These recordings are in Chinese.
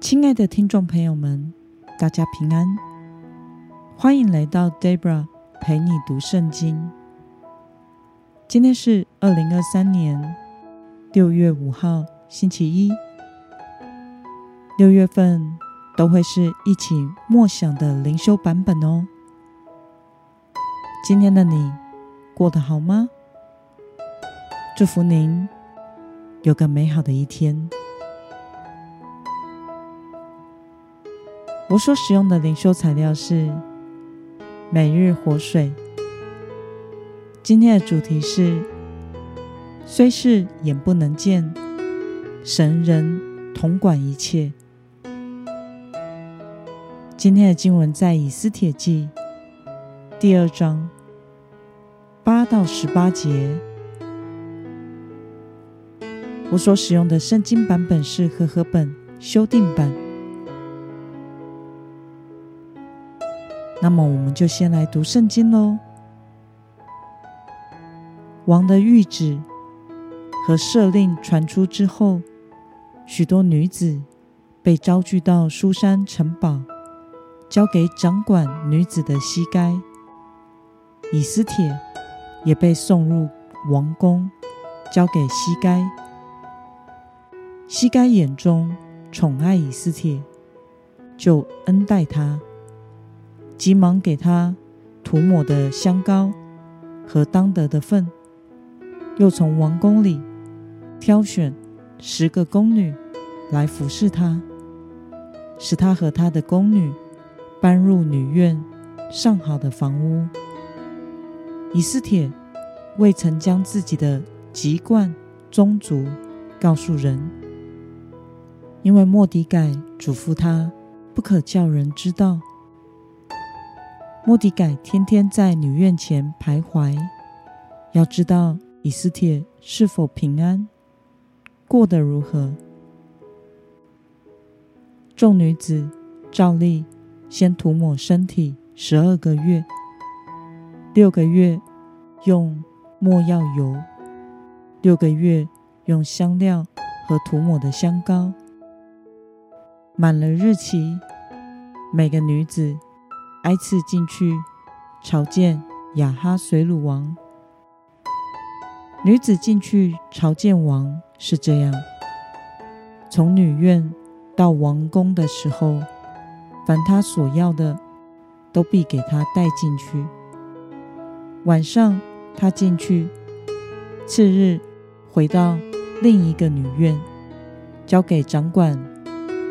亲爱的听众朋友们，大家平安，欢迎来到 Debra 陪你读圣经。今天是二零二三年六月五号，星期一。六月份都会是一起默想的灵修版本哦。今天的你过得好吗？祝福您有个美好的一天。我所使用的灵修材料是每日活水。今天的主题是：虽是眼不能见，神人统管一切。今天的经文在以斯帖记第二章八到十八节。我所使用的圣经版本是和合本修订版。那么，我们就先来读圣经喽。王的谕旨和赦令传出之后，许多女子被招聚到书珊城堡，交给掌管女子的西该。以斯帖也被送入王宫，交给西该。西该眼中宠爱以斯帖，就恩待他。急忙给他涂抹的香膏和当得的份，又从王宫里挑选十个宫女来服侍他，使他和他的宫女搬入女院上好的房屋。以斯帖未曾将自己的籍贯宗族告诉人，因为莫底改嘱咐他不可叫人知道。莫迪改天天在女院前徘徊，要知道以斯帖是否平安，过得如何。众女子照例先涂抹身体十二个月，六个月用没药油，六个月用香料和涂抹的香膏。满了日期，每个女子。挨次进去朝见亚哈随鲁王。女子进去朝见王是这样：从女院到王宫的时候，凡她所要的，都必给她带进去。晚上她进去，次日回到另一个女院，交给掌管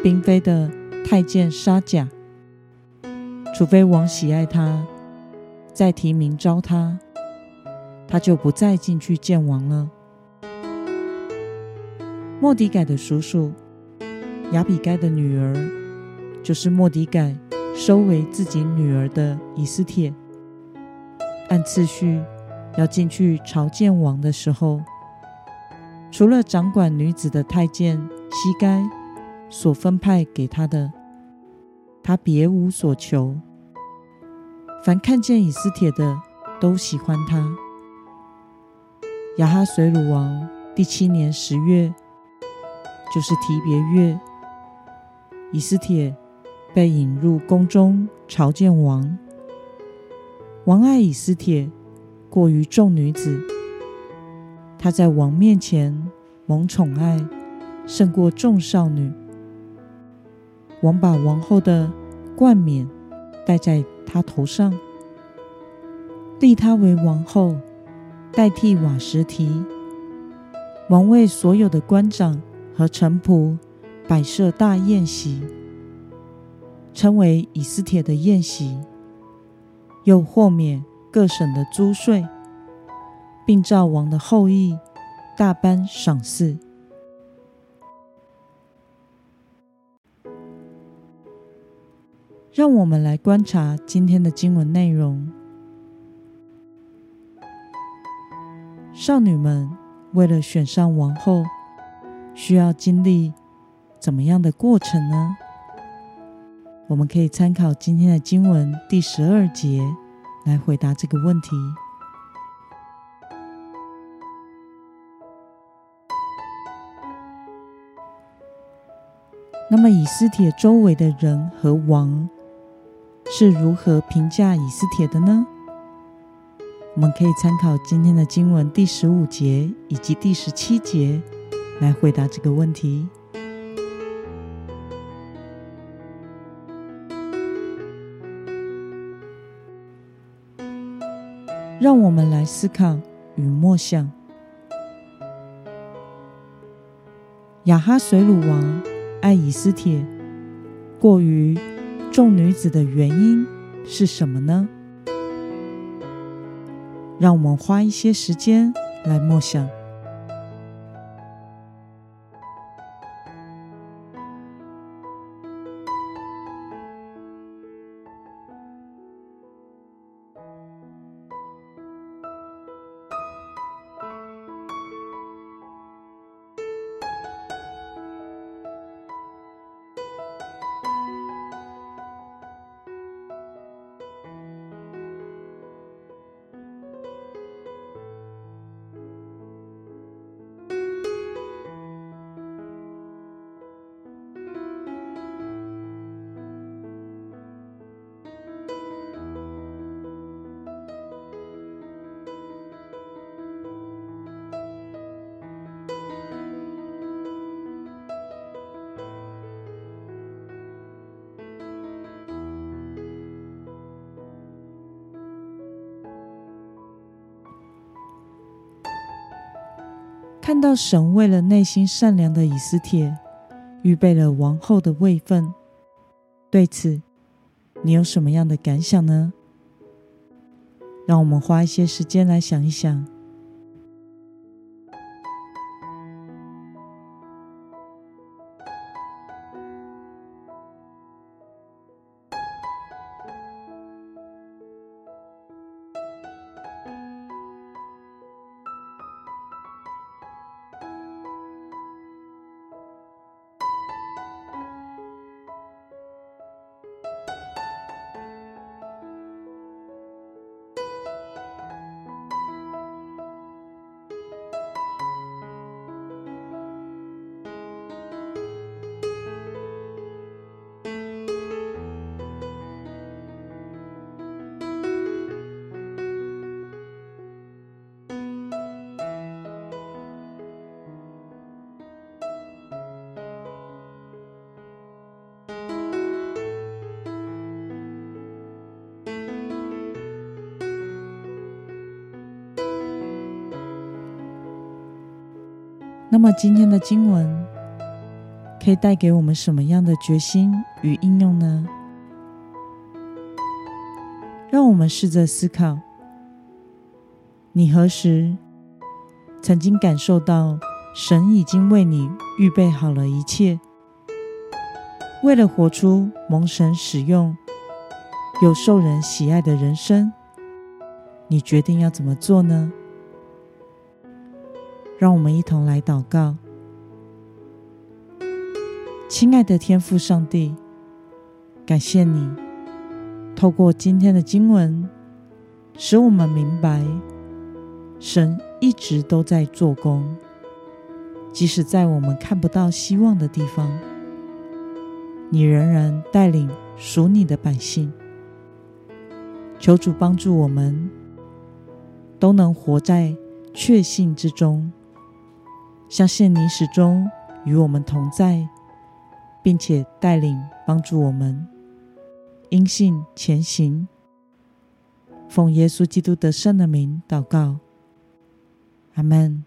嫔妃的太监沙甲。除非王喜爱他，再提名召他，他就不再进去见王了。莫迪改的叔叔亚比该的女儿，就是莫迪改收为自己女儿的以斯帖，按次序要进去朝见王的时候，除了掌管女子的太监西该所分派给他的，他别无所求。凡看见以斯帖的，都喜欢他。亚哈随鲁王第七年十月，就是提别月，以斯帖被引入宫中朝见王。王爱以斯帖过于众女子，她在王面前蒙宠爱，胜过众少女。王把王后的冠冕戴在他头上，立她为王后，代替瓦什提。王为所有的官长和臣仆摆设大宴席，称为以斯帖的宴席，又豁免各省的租税，并照王的后裔大般赏赐。让我们来观察今天的经文内容。少女们为了选上王后，需要经历怎么样的过程呢？我们可以参考今天的经文第十二节来回答这个问题。那么以斯帖周围的人和王是如何评价以斯帖的呢？我们可以参考今天的经文第十五节以及第十七节来回答这个问题。让我们来思考与默想：亚哈水鲁王爱以斯帖过于众女子的原因是什么呢？让我们花一些时间来默想。看到神为了内心善良的以斯帖，预备了王后的位份，对此你有什么样的感想呢？让我们花一些时间来想一想。那么今天的经文可以带给我们什么样的决心与应用呢？让我们试着思考：你何时曾经感受到神已经为你预备好了一切？为了活出蒙神使用有受人喜爱的人生，你决定要怎么做呢？让我们一同来祷告，亲爱的天父上帝，感谢你透过今天的经文，使我们明白神一直都在做工，即使在我们看不到希望的地方，你仍然带领属你的百姓。求主帮助我们，都能活在确信之中。相信你始终与我们同在，并且带领帮助我们，因信前行。奉耶稣基督的圣的名祷告，阿门。